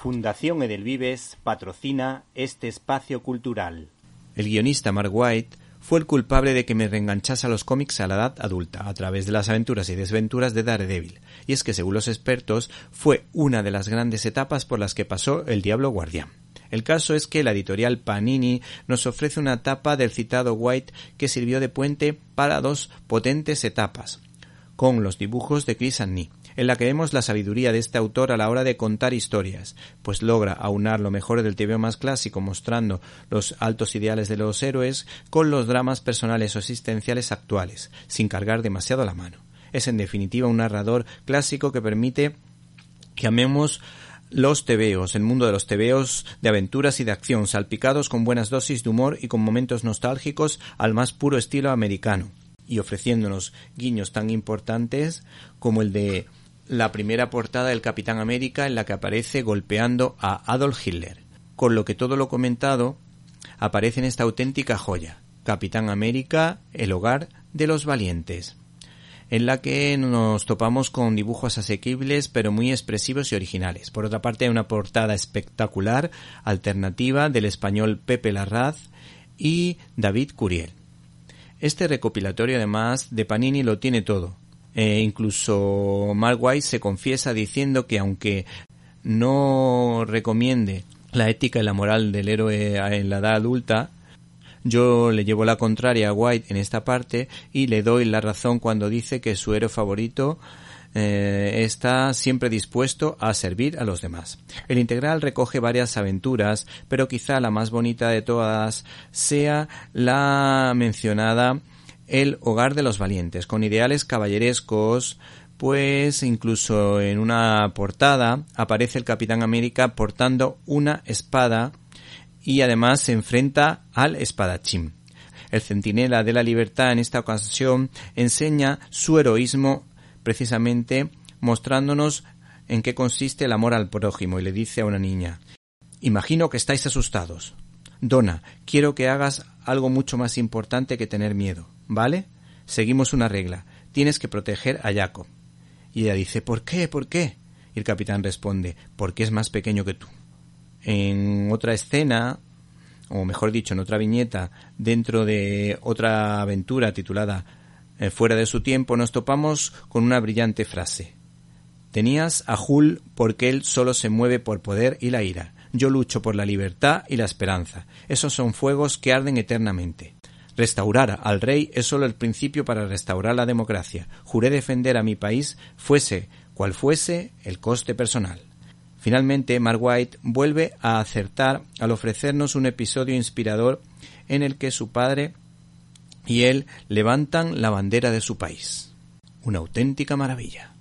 Fundación Edelvives patrocina este espacio cultural. El guionista Mark White fue el culpable de que me reenganchase a los cómics a la edad adulta, a través de las aventuras y desventuras de Daredevil, y es que según los expertos fue una de las grandes etapas por las que pasó el Diablo Guardián. El caso es que la editorial Panini nos ofrece una etapa del citado White que sirvió de puente para dos potentes etapas, con los dibujos de Chris Annie, en la que vemos la sabiduría de este autor a la hora de contar historias, pues logra aunar lo mejor del TV más clásico mostrando los altos ideales de los héroes con los dramas personales o existenciales actuales, sin cargar demasiado la mano. Es en definitiva un narrador clásico que permite que amemos los tebeos, el mundo de los tebeos de aventuras y de acción, salpicados con buenas dosis de humor y con momentos nostálgicos al más puro estilo americano, y ofreciéndonos guiños tan importantes como el de la primera portada del Capitán América en la que aparece golpeando a Adolf Hitler, con lo que todo lo comentado aparece en esta auténtica joya, Capitán América, el hogar de los valientes, en la que nos topamos con dibujos asequibles pero muy expresivos y originales. Por otra parte, hay una portada espectacular, alternativa del español Pepe Larraz y David Curiel. Este recopilatorio además de Panini lo tiene todo, eh, incluso Mark White se confiesa diciendo que aunque no recomiende la ética y la moral del héroe en la edad adulta, yo le llevo la contraria a White en esta parte y le doy la razón cuando dice que su héroe favorito eh, está siempre dispuesto a servir a los demás. El integral recoge varias aventuras, pero quizá la más bonita de todas sea la mencionada el hogar de los valientes, con ideales caballerescos, pues incluso en una portada aparece el Capitán América portando una espada y además se enfrenta al espadachín. El centinela de la libertad en esta ocasión enseña su heroísmo precisamente mostrándonos en qué consiste el amor al prójimo y le dice a una niña Imagino que estáis asustados. Donna, quiero que hagas algo mucho más importante que tener miedo. ¿Vale? Seguimos una regla. Tienes que proteger a Jacob. Y ella dice, ¿por qué? ¿Por qué? Y el capitán responde, porque es más pequeño que tú. En otra escena, o mejor dicho, en otra viñeta, dentro de otra aventura titulada eh, Fuera de su tiempo, nos topamos con una brillante frase. Tenías a Hul porque él solo se mueve por poder y la ira. Yo lucho por la libertad y la esperanza. Esos son fuegos que arden eternamente. Restaurar al rey es solo el principio para restaurar la democracia. Juré defender a mi país, fuese cual fuese el coste personal. Finalmente, Mark White vuelve a acertar al ofrecernos un episodio inspirador en el que su padre y él levantan la bandera de su país. Una auténtica maravilla.